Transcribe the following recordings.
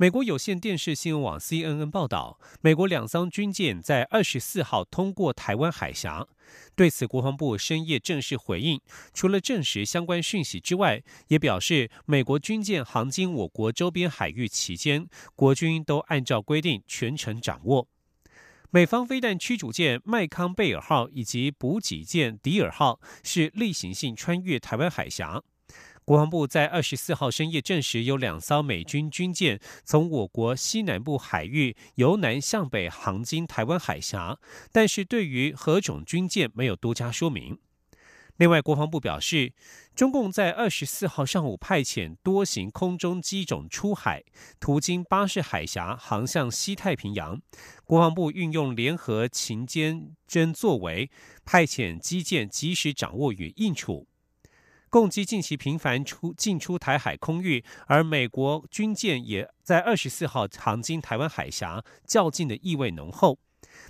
美国有线电视新闻网 CNN 报道，美国两艘军舰在二十四号通过台湾海峡。对此，国防部深夜正式回应，除了证实相关讯息之外，也表示美国军舰航经我国周边海域期间，国军都按照规定全程掌握。美方飞弹驱逐舰麦康贝尔号以及补给舰迪尔号是例行性穿越台湾海峡。国防部在二十四号深夜证实，有两艘美军军舰从我国西南部海域由南向北航经台湾海峡，但是对于何种军舰没有多加说明。另外，国防部表示，中共在二十四号上午派遣多型空中机种出海，途经巴士海峡，航向西太平洋。国防部运用联合勤监侦作为，派遣机舰及时掌握与应处。共机近期频繁出进出台海空域，而美国军舰也在二十四号航经台湾海峡，较劲的意味浓厚。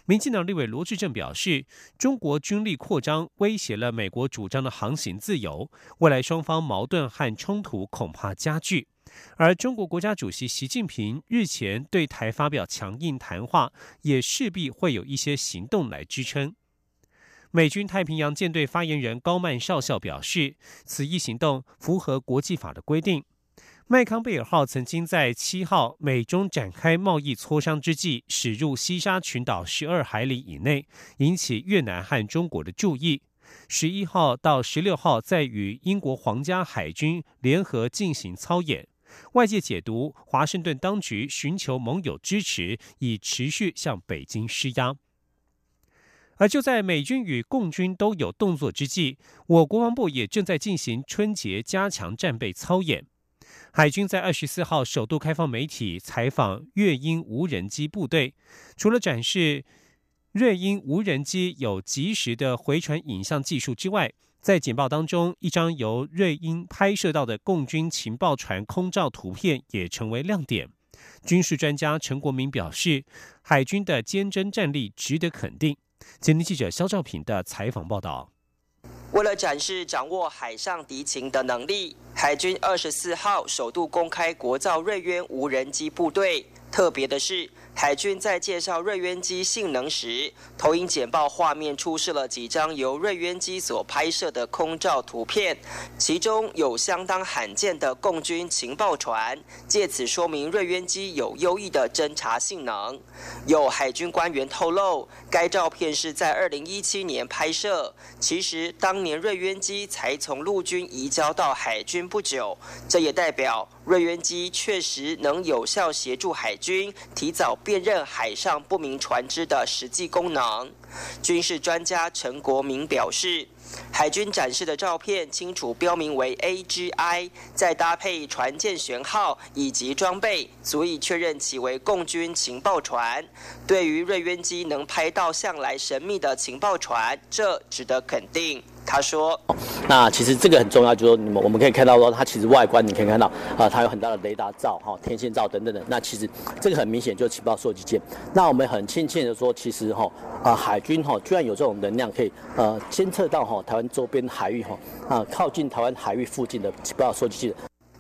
民进党立委罗志正表示，中国军力扩张威胁了美国主张的航行自由，未来双方矛盾和冲突恐怕加剧。而中国国家主席习近平日前对台发表强硬谈话，也势必会有一些行动来支撑。美军太平洋舰队发言人高曼少校表示，此一行动符合国际法的规定。麦康贝尔号曾经在七号美中展开贸易磋商之际驶入西沙群岛十二海里以内，引起越南和中国的注意。十一号到十六号在与英国皇家海军联合进行操演，外界解读华盛顿当局寻求盟友支持，以持续向北京施压。而就在美军与共军都有动作之际，我国防部也正在进行春节加强战备操演。海军在二十四号首度开放媒体采访粤鹰无人机部队，除了展示瑞鹰无人机有及时的回传影像技术之外，在简报当中，一张由瑞鹰拍摄到的共军情报船空照图片也成为亮点。军事专家陈国民表示，海军的坚贞战力值得肯定。今天记者肖兆平的采访报道。为了展示掌握海上敌情的能力，海军二十四号首度公开国造瑞渊无人机部队。特别的是。海军在介绍瑞渊机性能时，投影简报画面出示了几张由瑞渊机所拍摄的空照图片，其中有相当罕见的共军情报船，借此说明瑞渊机有优异的侦察性能。有海军官员透露，该照片是在二零一七年拍摄，其实当年瑞渊机才从陆军移交到海军不久，这也代表瑞渊机确实能有效协助海军提早。辨认海上不明船只的实际功能，军事专家陈国明表示，海军展示的照片清楚标明为 AGI，再搭配船舰舷号以及装备，足以确认其为共军情报船。对于瑞渊机能拍到向来神秘的情报船，这值得肯定。他说：“那其实这个很重要，就是说你们我们可以看到说，它其实外观你可以看到啊，它有很大的雷达罩、哈天线罩等等的。那其实这个很明显就是情报收集舰。那我们很庆幸的说，其实哈啊海军哈居然有这种能量，可以呃监测到哈台湾周边海域哈啊靠近台湾海域附近的情报收集舰。”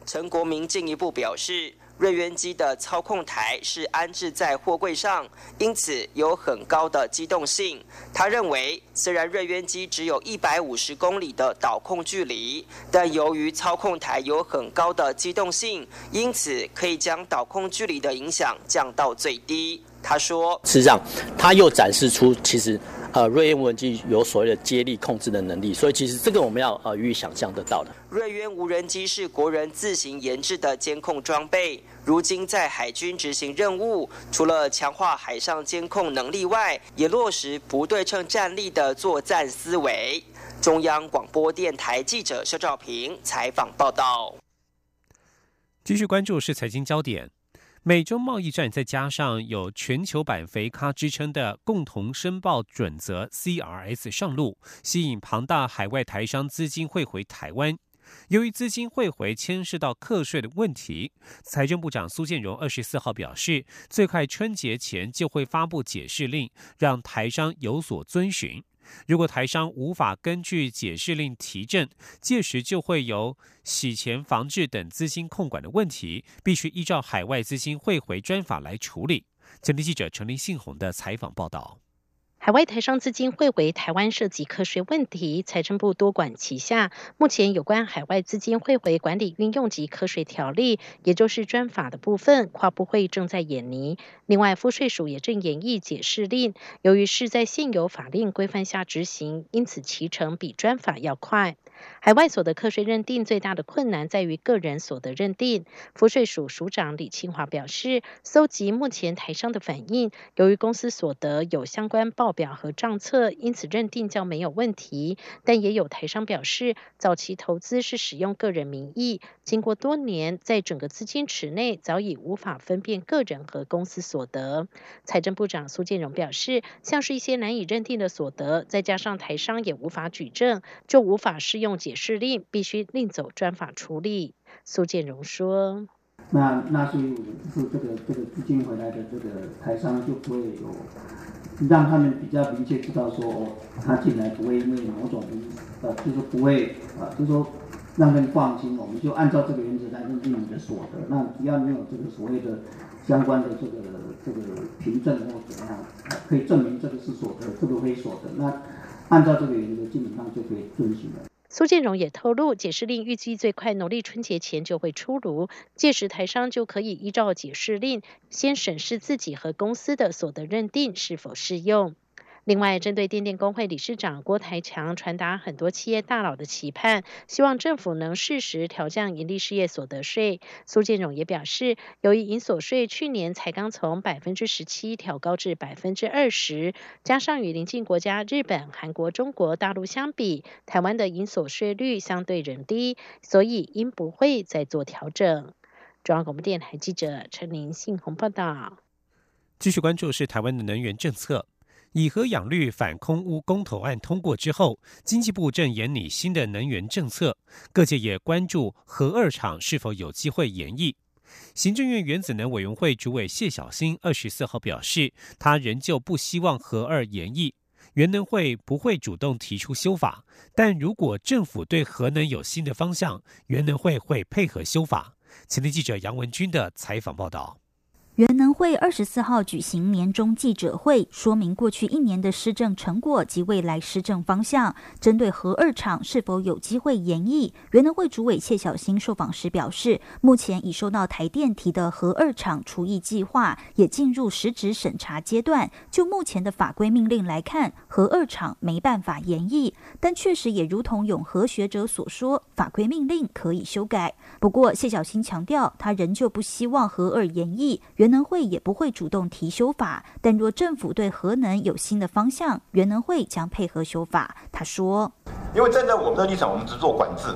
陈国民进一步表示。瑞渊机的操控台是安置在货柜上，因此有很高的机动性。他认为，虽然瑞渊机只有一百五十公里的导控距离，但由于操控台有很高的机动性，因此可以将导控距离的影响降到最低。他说：“事实上，他又展示出其实。”呃，瑞渊无人机有所谓的接力控制的能力，所以其实这个我们要呃予以想象得到的。瑞渊无人机是国人自行研制的监控装备，如今在海军执行任务，除了强化海上监控能力外，也落实不对称战力的作战思维。中央广播电台记者肖照平采访报道。继续关注是财经焦点。美中贸易战再加上有全球版肥咖之称的共同申报准则 （CRS） 上路，吸引庞大海外台商资金汇回台湾。由于资金汇回牵涉到课税的问题，财政部长苏建荣二十四号表示，最快春节前就会发布解释令，让台商有所遵循。如果台商无法根据解释令提证，届时就会有洗钱防治等资金控管的问题，必须依照海外资金汇回专法来处理。前天记者陈林信宏的采访报道。海外台商资金汇回台湾涉及课税问题，财政部多管齐下。目前有关海外资金汇回管理运用及课税条例，也就是专法的部分，跨部会正在演拟。另外，赋税署也正演绎解释令，由于是在现有法令规范下执行，因此其程比专法要快。海外所得课税认定最大的困难在于个人所得认定。赋税署署长李清华表示，搜集目前台商的反应，由于公司所得有相关报报表和账册，因此认定较没有问题。但也有台商表示，早期投资是使用个人名义，经过多年，在整个资金池内早已无法分辨个人和公司所得。财政部长苏建荣表示，像是一些难以认定的所得，再加上台商也无法举证，就无法适。用解释令必须另走专法处理。苏建荣说：“那那所以是这个这个资金回来的这个台商就不会有让他们比较明确知道说哦，他进来不会因为某种呃，就是不会啊，就是说让他们放心，我们就按照这个原则来认定你的所得。那只要你有这个所谓的相关的这个这个凭证或怎样，可以证明这个是所得，这个非所得，那按照这个原则基本上就可以遵循了。”苏建荣也透露，解释令预计最快农历春节前就会出炉，届时台商就可以依照解释令，先审视自己和公司的所得认定是否适用。另外，针对电电工会理事长郭台强传达很多企业大佬的期盼，希望政府能适时调降盈利事业所得税。苏建荣也表示，由于营所税去年才刚从百分之十七调高至百分之二十，加上与邻近国家日本、韩国、中国大陆相比，台湾的营所税率相对仍低，所以应不会再做调整。中央广播电台记者陈林信宏报道。继续关注是台湾的能源政策。以核养绿反空污公投案通过之后，经济部正研拟新的能源政策，各界也关注核二厂是否有机会延役。行政院原子能委员会主委谢小新二十四号表示，他仍旧不希望核二延役，原能会不会主动提出修法，但如果政府对核能有新的方向，原能会会配合修法。前天记者杨文军的采访报道。原能会二十四号举行年终记者会，说明过去一年的施政成果及未来施政方向。针对核二厂是否有机会延役，原能会主委谢小新受访时表示，目前已收到台电提的核二厂除役计划，也进入实质审查阶段。就目前的法规命令来看，核二厂没办法延役，但确实也如同永和学者所说，法规命令可以修改。不过谢小新强调，他仍旧不希望核二延役。原能会也不会主动提修法，但若政府对核能有新的方向，原能会将配合修法。他说：“因为站在我们的立场，我们只做管制。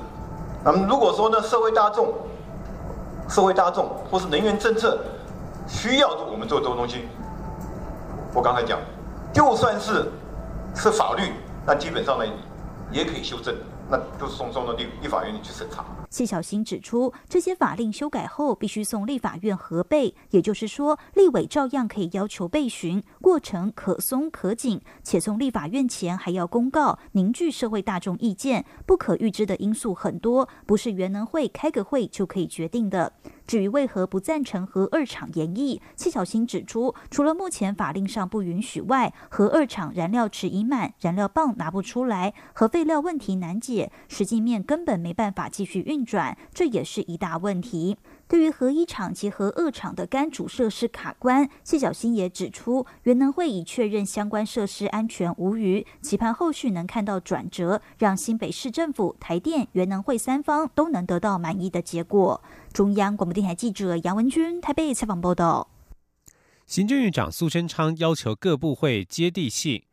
那么如果说呢，社会大众、社会大众或是能源政策需要我们做这个东西，我刚才讲，就算是是法律，那基本上呢也可以修正，那就是送送到立立法院里去审查。”谢小新指出，这些法令修改后必须送立法院核备，也就是说，立委照样可以要求备询，过程可松可紧，且送立法院前还要公告，凝聚社会大众意见，不可预知的因素很多，不是原能会开个会就可以决定的。至于为何不赞成核二厂延役，谢小新指出，除了目前法令上不允许外，核二厂燃料池已满，燃料棒拿不出来，核废料问题难解，实际面根本没办法继续运转，这也是一大问题。对于核一厂及核二厂的干主设施卡关，谢小新也指出，原能会已确认相关设施安全无虞，期盼后续能看到转折，让新北市政府、台电、原能会三方都能得到满意的结果。中央广播电台记者杨文君台北采访报道。行政院长苏贞昌要求各部会接地气。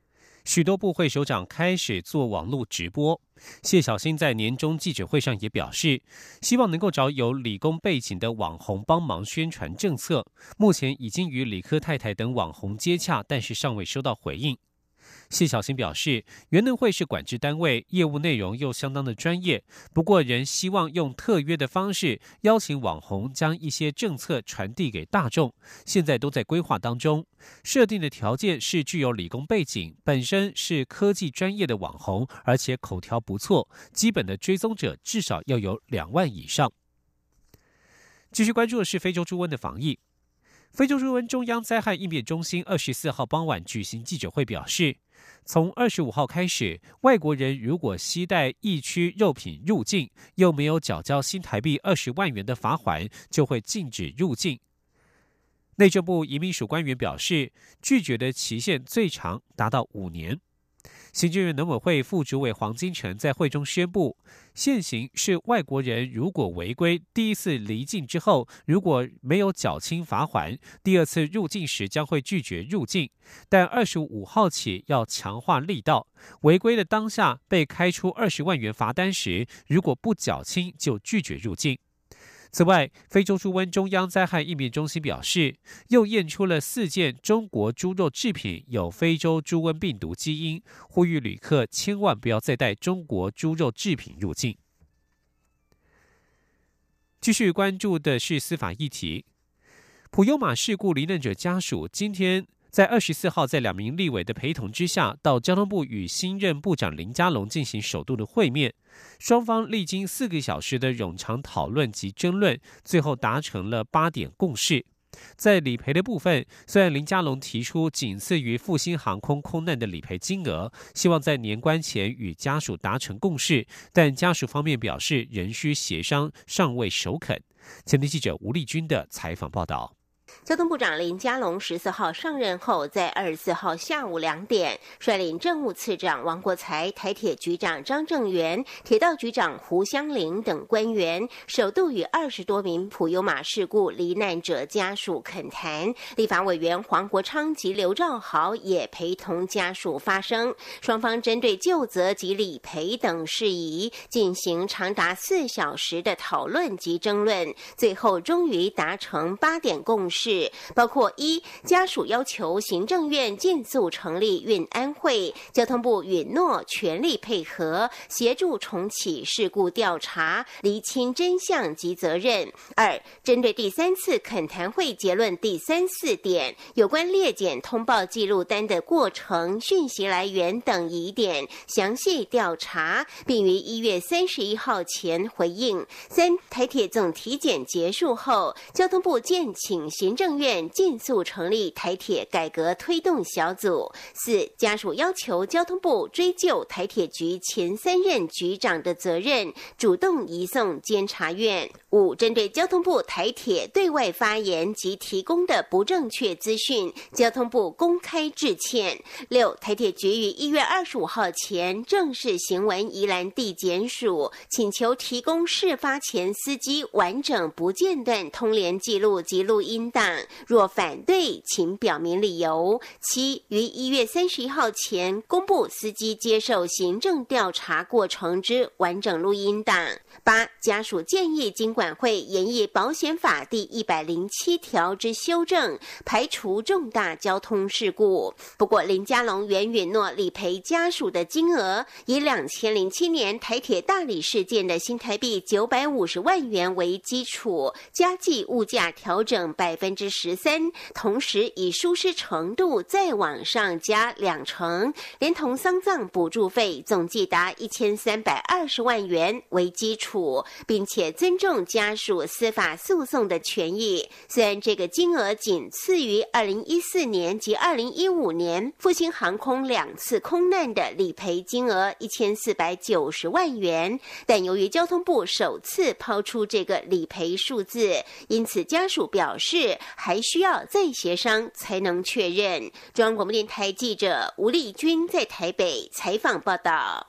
许多部会首长开始做网络直播。谢小新在年终记者会上也表示，希望能够找有理工背景的网红帮忙宣传政策。目前已经与理科太太等网红接洽，但是尚未收到回应。谢小新表示，元能会是管制单位，业务内容又相当的专业，不过仍希望用特约的方式邀请网红将一些政策传递给大众。现在都在规划当中，设定的条件是具有理工背景，本身是科技专业的网红，而且口条不错，基本的追踪者至少要有两万以上。继续关注的是非洲猪瘟的防疫。非洲猪瘟中央灾害应变中心二十四号傍晚举行记者会，表示，从二十五号开始，外国人如果携带疫区肉品入境，又没有缴交新台币二十万元的罚款，就会禁止入境。内政部移民署官员表示，拒绝的期限最长达到五年。行政院农委会副主委黄金城在会中宣布，现行是外国人如果违规第一次离境之后，如果没有缴清罚款，第二次入境时将会拒绝入境。但二十五号起要强化力道，违规的当下被开出二十万元罚单时，如果不缴清就拒绝入境。此外，非洲猪瘟中央灾害应变中心表示，又验出了四件中国猪肉制品有非洲猪瘟病毒基因，呼吁旅客千万不要再带中国猪肉制品入境。继续关注的是司法议题，普悠马事故罹难者家属今天。在二十四号，在两名立委的陪同之下，到交通部与新任部长林佳龙进行首度的会面。双方历经四个小时的冗长讨论及争论，最后达成了八点共识。在理赔的部分，虽然林佳龙提出仅次于复兴航空空难的理赔金额，希望在年关前与家属达成共识，但家属方面表示仍需协商，尚未首肯。前天记者吴丽君的采访报道。交通部长林佳龙十四号上任后，在二十四号下午两点，率领政务次长王国才、台铁局长张正元、铁道局长胡湘林等官员，首度与二十多名普悠马事故罹难者家属恳谈。立法委员黄国昌及刘兆豪也陪同家属发声，双方针对旧责及理赔等事宜进行长达四小时的讨论及争论，最后终于达成八点共识。是包括一家属要求行政院尽速成立运安会，交通部允诺全力配合，协助重启事故调查，厘清真相及责任。二针对第三次恳谈会结论第三四点有关列检通报记录单的过程、讯息来源等疑点，详细调查，并于一月三十一号前回应。三台铁总体检结束后，交通部建请行。行政院尽速成立台铁改革推动小组。四家属要求交通部追究台铁局前三任局长的责任，主动移送监察院。五针对交通部台铁对外发言及提供的不正确资讯，交通部公开致歉。六台铁局于一月二十五号前正式行文宜兰地检署，请求提供事发前司机完整不间断通联记录及录音档。若反对，请表明理由。七于一月三十一号前公布司机接受行政调查过程之完整录音档。八家属建议经管会研议保险法第一百零七条之修正，排除重大交通事故。不过林佳龙原允诺理赔家属的金额以两千零七年台铁大理事件的新台币九百五十万元为基础，加计物价调整百分分之十三，同时以舒适程度再往上加两成，连同丧葬补助费总计达一千三百二十万元为基础。并且尊重家属司法诉讼的权益。虽然这个金额仅次于二零一四年及二零一五年复兴航空两次空难的理赔金额一千四百九十万元，但由于交通部首次抛出这个理赔数字，因此家属表示还需要再协商才能确认。中央广播电台记者吴丽君在台北采访报道。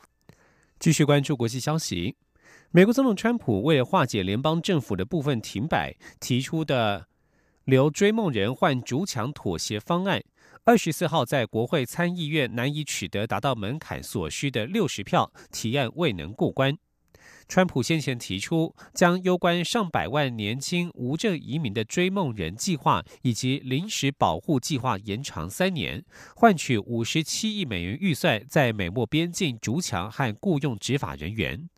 继续关注国际消息。美国总统川普为了化解联邦政府的部分停摆提出的留追梦人换逐强妥协方案，二十四号在国会参议院难以取得达到门槛所需的六十票，提案未能过关。川普先前提出，将攸关上百万年轻无证移民的追梦人计划以及临时保护计划延长三年，换取五十七亿美元预算，在美墨边境筑墙和雇佣执法人员。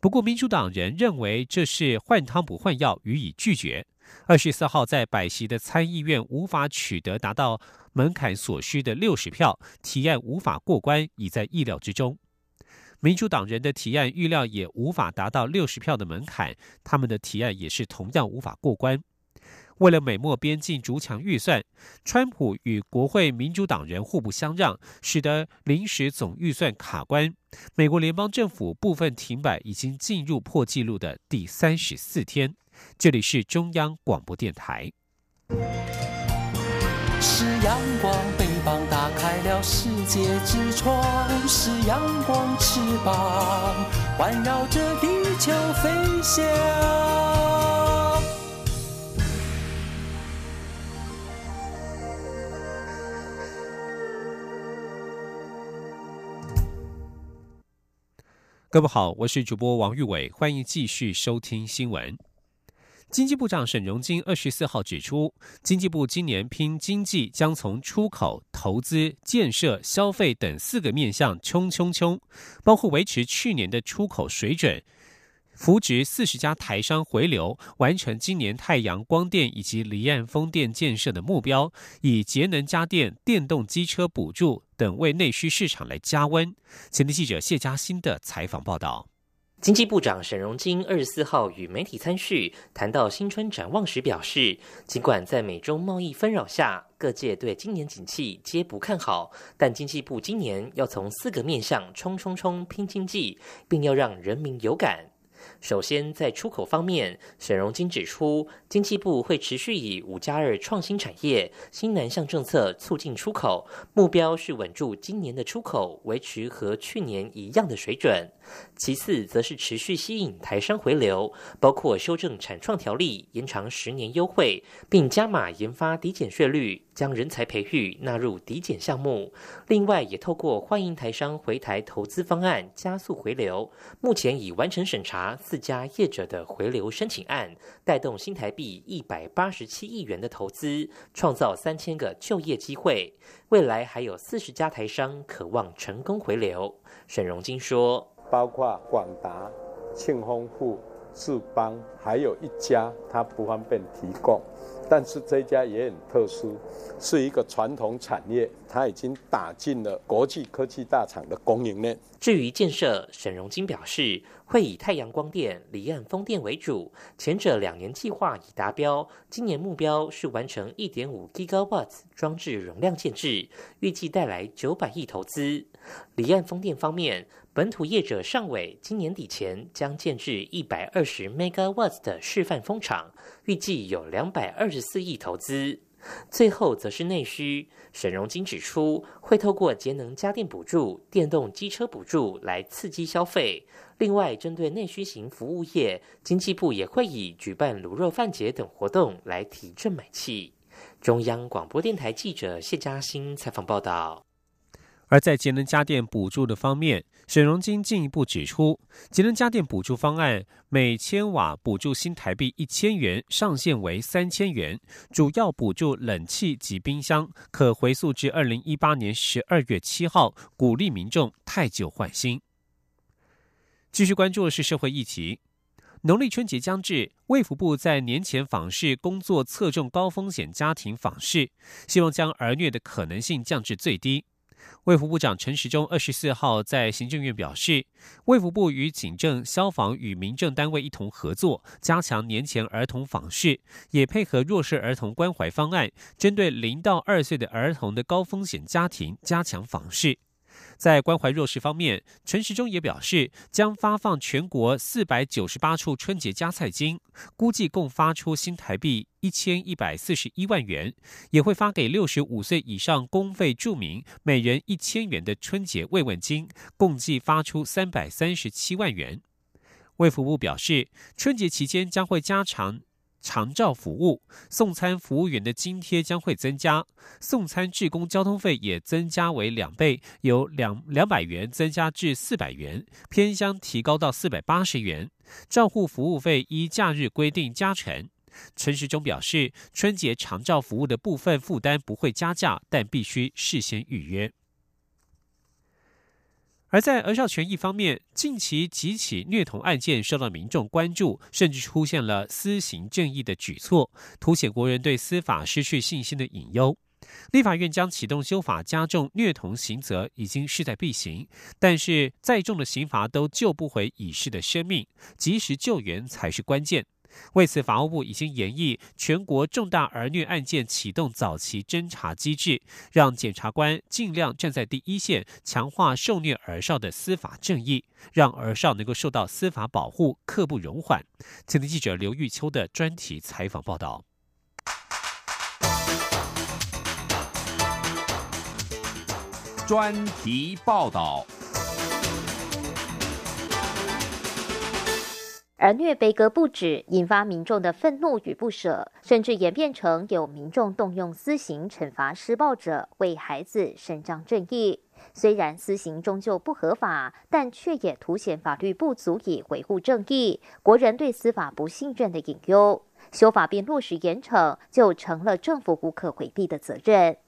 不过，民主党人认为这是换汤不换药，予以拒绝。二十四号在百席的参议院无法取得达到门槛所需的六十票，提案无法过关，已在意料之中。民主党人的提案预料也无法达到六十票的门槛，他们的提案也是同样无法过关。为了美墨边境筑墙预算，川普与国会民主党人互不相让，使得临时总预算卡关。美国联邦政府部分停摆已经进入破纪录的第三十四天。这里是中央广播电台。是阳光，翅膀打开了世界之窗；是阳光，翅膀环绕着地球飞翔。各位好，我是主播王玉伟，欢迎继续收听新闻。经济部长沈荣金二十四号指出，经济部今年拼经济将从出口、投资、建设、消费等四个面向冲冲冲，包括维持去年的出口水准，扶植四十家台商回流，完成今年太阳光电以及离岸风电建设的目标，以节能家电、电动机车补助等为内需市场来加温。前天记者谢嘉欣的采访报道。经济部长沈荣金二十四号与媒体参叙，谈到新春展望时表示，尽管在美中贸易纷扰下，各界对今年景气皆不看好，但经济部今年要从四个面向冲冲冲拼经济，并要让人民有感。首先，在出口方面，沈荣金指出，经济部会持续以“五加二”创新产业、新南向政策促进出口，目标是稳住今年的出口，维持和去年一样的水准。其次，则是持续吸引台商回流，包括修正产创条例，延长十年优惠，并加码研发抵减税率。将人才培育纳入抵减项目，另外也透过欢迎台商回台投资方案加速回流。目前已完成审查四家业者的回流申请案，带动新台币一百八十七亿元的投资，创造三千个就业机会。未来还有四十家台商渴望成功回流。沈荣金说：“包括广达、庆丰富、智邦，还有一家他不方便提供。”但是这家也很特殊，是一个传统产业，它已经打进了国际科技大厂的供应链。至于建设，沈荣金表示会以太阳光电、离岸风电为主，前者两年计划已达标，今年目标是完成一点五 gigawatts 装置容量建制，预计带来九百亿投资。离岸风电方面。本土业者尚伟今年底前将建制一百二十 megawatts 的示范风场，预计有两百二十四亿投资。最后则是内需，沈荣金指出，会透过节能家电补助、电动机车补助来刺激消费。另外，针对内需型服务业，经济部也会以举办卤肉饭节等活动来提振买气。中央广播电台记者谢嘉欣采访报道。而在节能家电补助的方面，沈荣金进一步指出，节能家电补助方案每千瓦补助新台币一千元，上限为三千元，主要补助冷气及冰箱，可回溯至二零一八年十二月七号，鼓励民众太旧换新。继续关注的是社会议题，农历春节将至，卫福部在年前访视工作侧重高风险家庭访视，希望将儿虐的可能性降至最低。卫福部长陈时中二十四号在行政院表示，卫福部与警政、消防与民政单位一同合作，加强年前儿童访视，也配合弱势儿童关怀方案，针对零到二岁的儿童的高风险家庭加强访视。在关怀弱势方面，陈时中也表示，将发放全国四百九十八处春节加菜金，估计共发出新台币一千一百四十一万元，也会发给六十五岁以上公费住民每人一千元的春节慰问金，共计发出三百三十七万元。卫福部表示，春节期间将会加长。长照服务，送餐服务员的津贴将会增加，送餐志工交通费也增加为两倍，由两两百元增加至四百元，偏乡提高到四百八十元。照护服务费依假日规定加成。陈时中表示，春节长照服务的部分负担不会加价，但必须事先预约。而在儿少权益方面，近期几起虐童案件受到民众关注，甚至出现了私刑正义的举措，凸显国人对司法失去信心的隐忧。立法院将启动修法，加重虐童刑责，已经势在必行。但是再重的刑罚都救不回已逝的生命，及时救援才是关键。为此，法务部已经研议全国重大儿虐案件启动早期侦查机制，让检察官尽量站在第一线，强化受虐儿少的司法正义，让儿少能够受到司法保护，刻不容缓。前听记者刘玉秋的专题采访报道。专题报道。而虐悲歌不止，引发民众的愤怒与不舍，甚至演变成有民众动用私刑惩罚施暴者，为孩子伸张正义。虽然私刑终究不合法，但却也凸显法律不足以维护正义，国人对司法不信任的隐忧。修法并落实严惩，就成了政府无可回避的责任。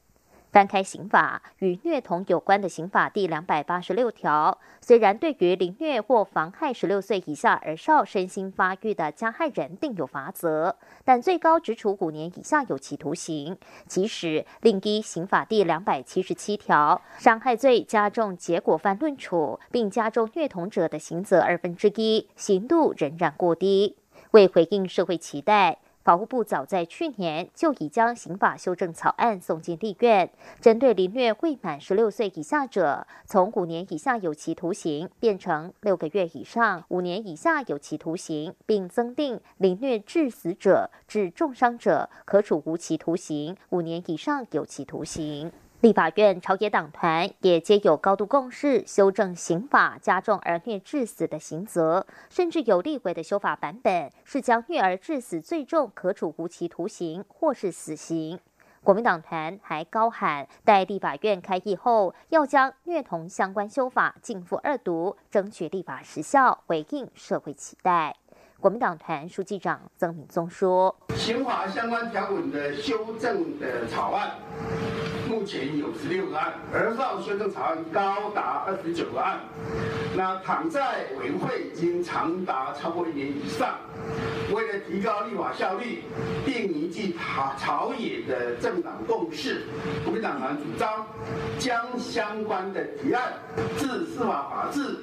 翻开刑法，与虐童有关的刑法第两百八十六条，虽然对于凌虐或妨害十六岁以下儿少身心发育的加害人定有罚则，但最高只处五年以下有期徒刑。即使另依刑法第两百七十七条，伤害罪加重结果犯论处，并加重虐童者的刑责二分之一，刑度仍然过低。为回应社会期待。法务部早在去年就已将刑法修正草案送进立院，针对凌虐未满十六岁以下者，从五年以下有期徒刑变成六个月以上五年以下有期徒刑，并增定凌虐致死者、致重伤者，可处无期徒刑五年以上有期徒刑。立法院朝野党团也皆有高度共识，修正刑法，加重儿虐致死的刑责，甚至有立委的修法版本是将虐儿致死最重可处无期徒刑或是死刑。国民党团还高喊，待立法院开议后，要将虐童相关修法进赴二读，争取立法时效，回应社会期待。国民党团书记长曾敏宗说：“刑法相关条文的修正的草案，目前有十六个案，儿少修正草案高达二十九个案。那躺在委员会已经长达超过一年以上。为了提高立法效率，并凝聚朝朝野的政党共识，国民党团主张将相关的提案至司法法制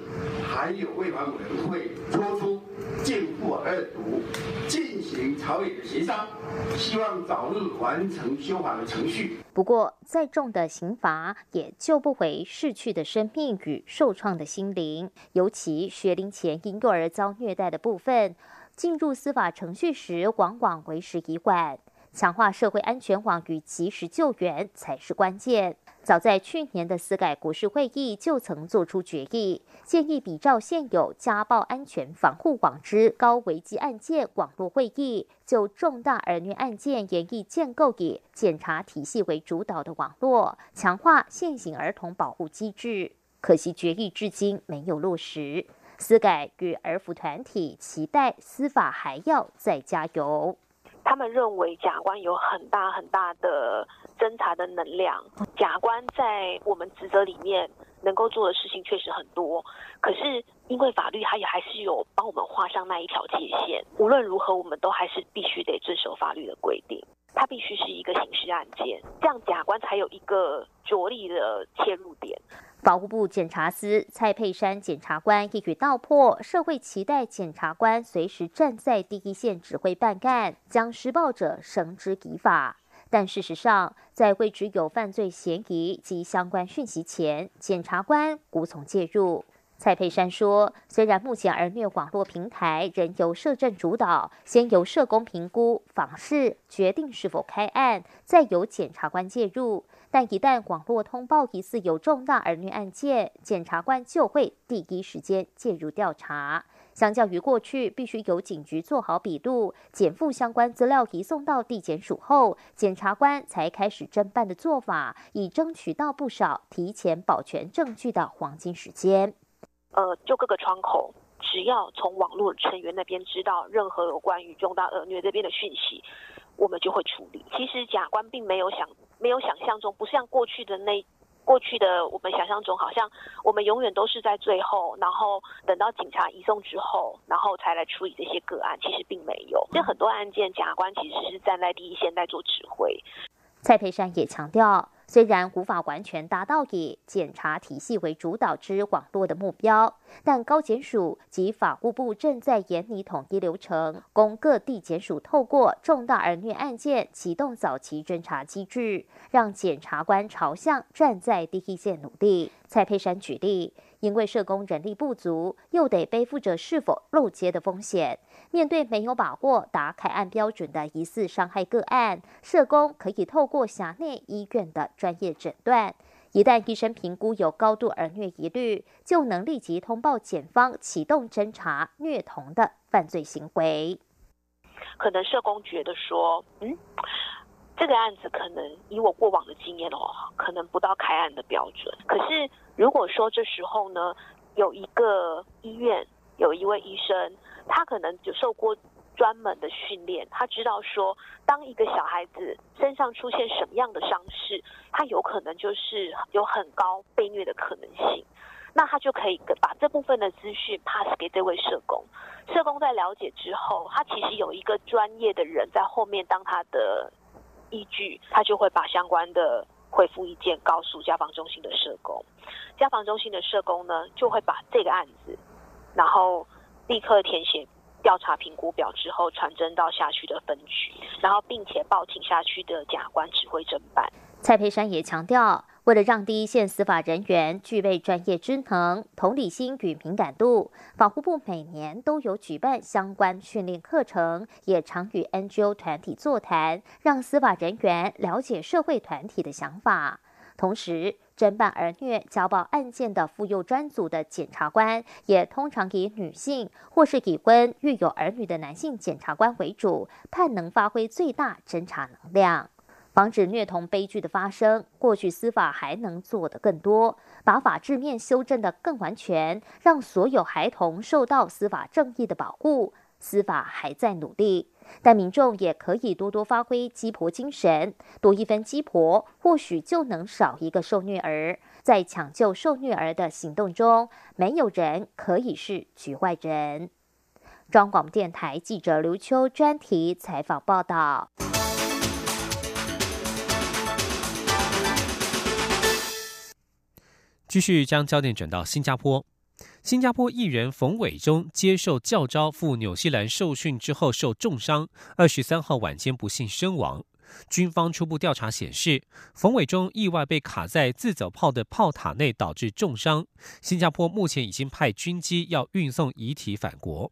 还有卫法委员会抽出。”进步二读，进行朝野的协商，希望早日完成修法的程序。不过，再重的刑罚也救不回逝去的生命与受创的心灵。尤其学龄前婴幼儿遭虐待的部分，进入司法程序时往往为时已晚。强化社会安全网与及时救援才是关键。早在去年的司改国事会议就曾做出决议，建议比照现有家暴安全防护网之高危机案件网络会议，就重大儿虐案件研议建构以检察体系为主导的网络，强化现行儿童保护机制。可惜决议至今没有落实。司改与儿福团体期待司法还要再加油。他们认为假官有很大很大的。侦查的能量，假官在我们职责里面能够做的事情确实很多，可是因为法律它也还是有帮我们画上那一条界限。无论如何，我们都还是必须得遵守法律的规定。它必须是一个刑事案件，这样假官才有一个着力的切入点。法务部检察司蔡佩珊检察官一语道破：社会期待检察官随时站在第一线指挥办案，将施暴者绳之以法。但事实上，在未知有犯罪嫌疑及相关讯息前，检察官无从介入。蔡佩珊说：“虽然目前儿虐网络平台仍由社政主导，先由社工评估访视，决定是否开案，再由检察官介入，但一旦网络通报疑似有重大儿虐案件，检察官就会第一时间介入调查。相较于过去必须由警局做好笔录，检附相关资料移送到地检署后，检察官才开始侦办的做法，已争取到不少提前保全证据的黄金时间。呃，就各个窗口，只要从网络成员那边知道任何有关于重大恶虐这边的讯息，我们就会处理。其实假官并没有想，没有想象中，不像过去的那。过去的我们想象中，好像我们永远都是在最后，然后等到警察移送之后，然后才来处理这些个案。其实并没有，这很多案件，假官其实是站在第一线在做指挥。蔡培山也强调。虽然无法完全达到以检查体系为主导之网络的目标，但高检署及法务部正在研拟统一流程，供各地检署透过重大儿虐案件启动早期侦查机制，让检察官朝向站在第一线努力。蔡佩珊举例。因为社工人力不足，又得背负着是否漏接的风险。面对没有把握达凯案标准的疑似伤害个案，社工可以透过辖内医院的专业诊断，一旦医生评估有高度儿虐疑虑，就能立即通报检方启动侦查虐童的犯罪行为。可能社工觉得说，嗯。这个案子可能以我过往的经验哦，可能不到开案的标准。可是如果说这时候呢，有一个医院有一位医生，他可能就受过专门的训练，他知道说，当一个小孩子身上出现什么样的伤势，他有可能就是有很高被虐的可能性，那他就可以把这部分的资讯 pass 给这位社工。社工在了解之后，他其实有一个专业的人在后面当他的。依据他就会把相关的回复意见告诉家访中心的社工，家访中心的社工呢就会把这个案子，然后立刻填写调查评估表之后传真到辖区的分局，然后并且报请辖区的甲官指挥侦办。蔡佩山也强调。为了让第一线司法人员具备专业知能、同理心与敏感度，法务部每年都有举办相关训练课程，也常与 NGO 团体座谈，让司法人员了解社会团体的想法。同时，侦办儿虐家暴案件的妇幼专组的检察官，也通常以女性或是已婚育有儿女的男性检察官为主，判能发挥最大侦查能量。防止虐童悲剧的发生，过去司法还能做得更多，把法制面修正得更完全，让所有孩童受到司法正义的保护。司法还在努力，但民众也可以多多发挥鸡婆精神，多一分鸡婆，或许就能少一个受虐儿。在抢救受虐儿的行动中，没有人可以是局外人。中广电台记者刘秋专题采访报道。继续将焦点转到新加坡，新加坡艺人冯伟忠接受教招赴纽西兰受训之后受重伤，二十三号晚间不幸身亡。军方初步调查显示，冯伟忠意外被卡在自走炮的炮塔内导致重伤。新加坡目前已经派军机要运送遗体返国。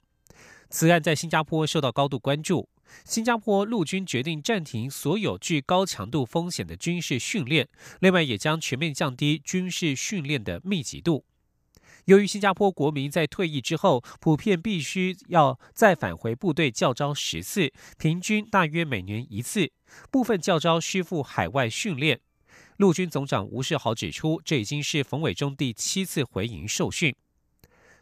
此案在新加坡受到高度关注。新加坡陆军决定暂停所有具高强度风险的军事训练，另外也将全面降低军事训练的密集度。由于新加坡国民在退役之后普遍必须要再返回部队教招十次，平均大约每年一次，部分教招需赴海外训练。陆军总长吴世豪指出，这已经是冯伟忠第七次回营受训。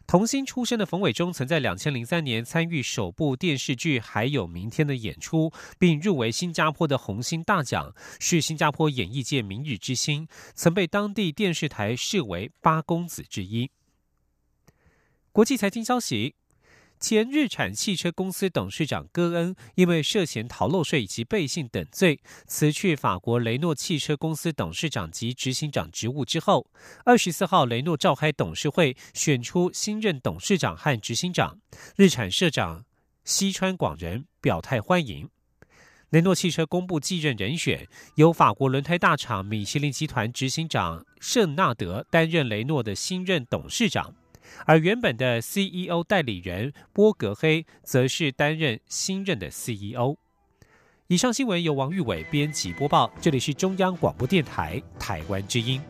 童星出身的冯伟忠曾在两千零三年参与首部电视剧《还有明天》的演出，并入围新加坡的红星大奖，是新加坡演艺界明日之星，曾被当地电视台视为八公子之一。国际财经消息。前日产汽车公司董事长戈恩因为涉嫌逃漏税以及背信等罪，辞去法国雷诺汽车公司董事长及执行长职务之后，二十四号雷诺召开董事会，选出新任董事长和执行长。日产社长西川广人表态欢迎。雷诺汽车公布继任人选，由法国轮胎大厂米其林集团执行长圣纳德担任雷诺的新任董事长。而原本的 CEO 代理人波格黑则是担任新任的 CEO。以上新闻由王玉伟编辑播报，这里是中央广播电台台湾之音。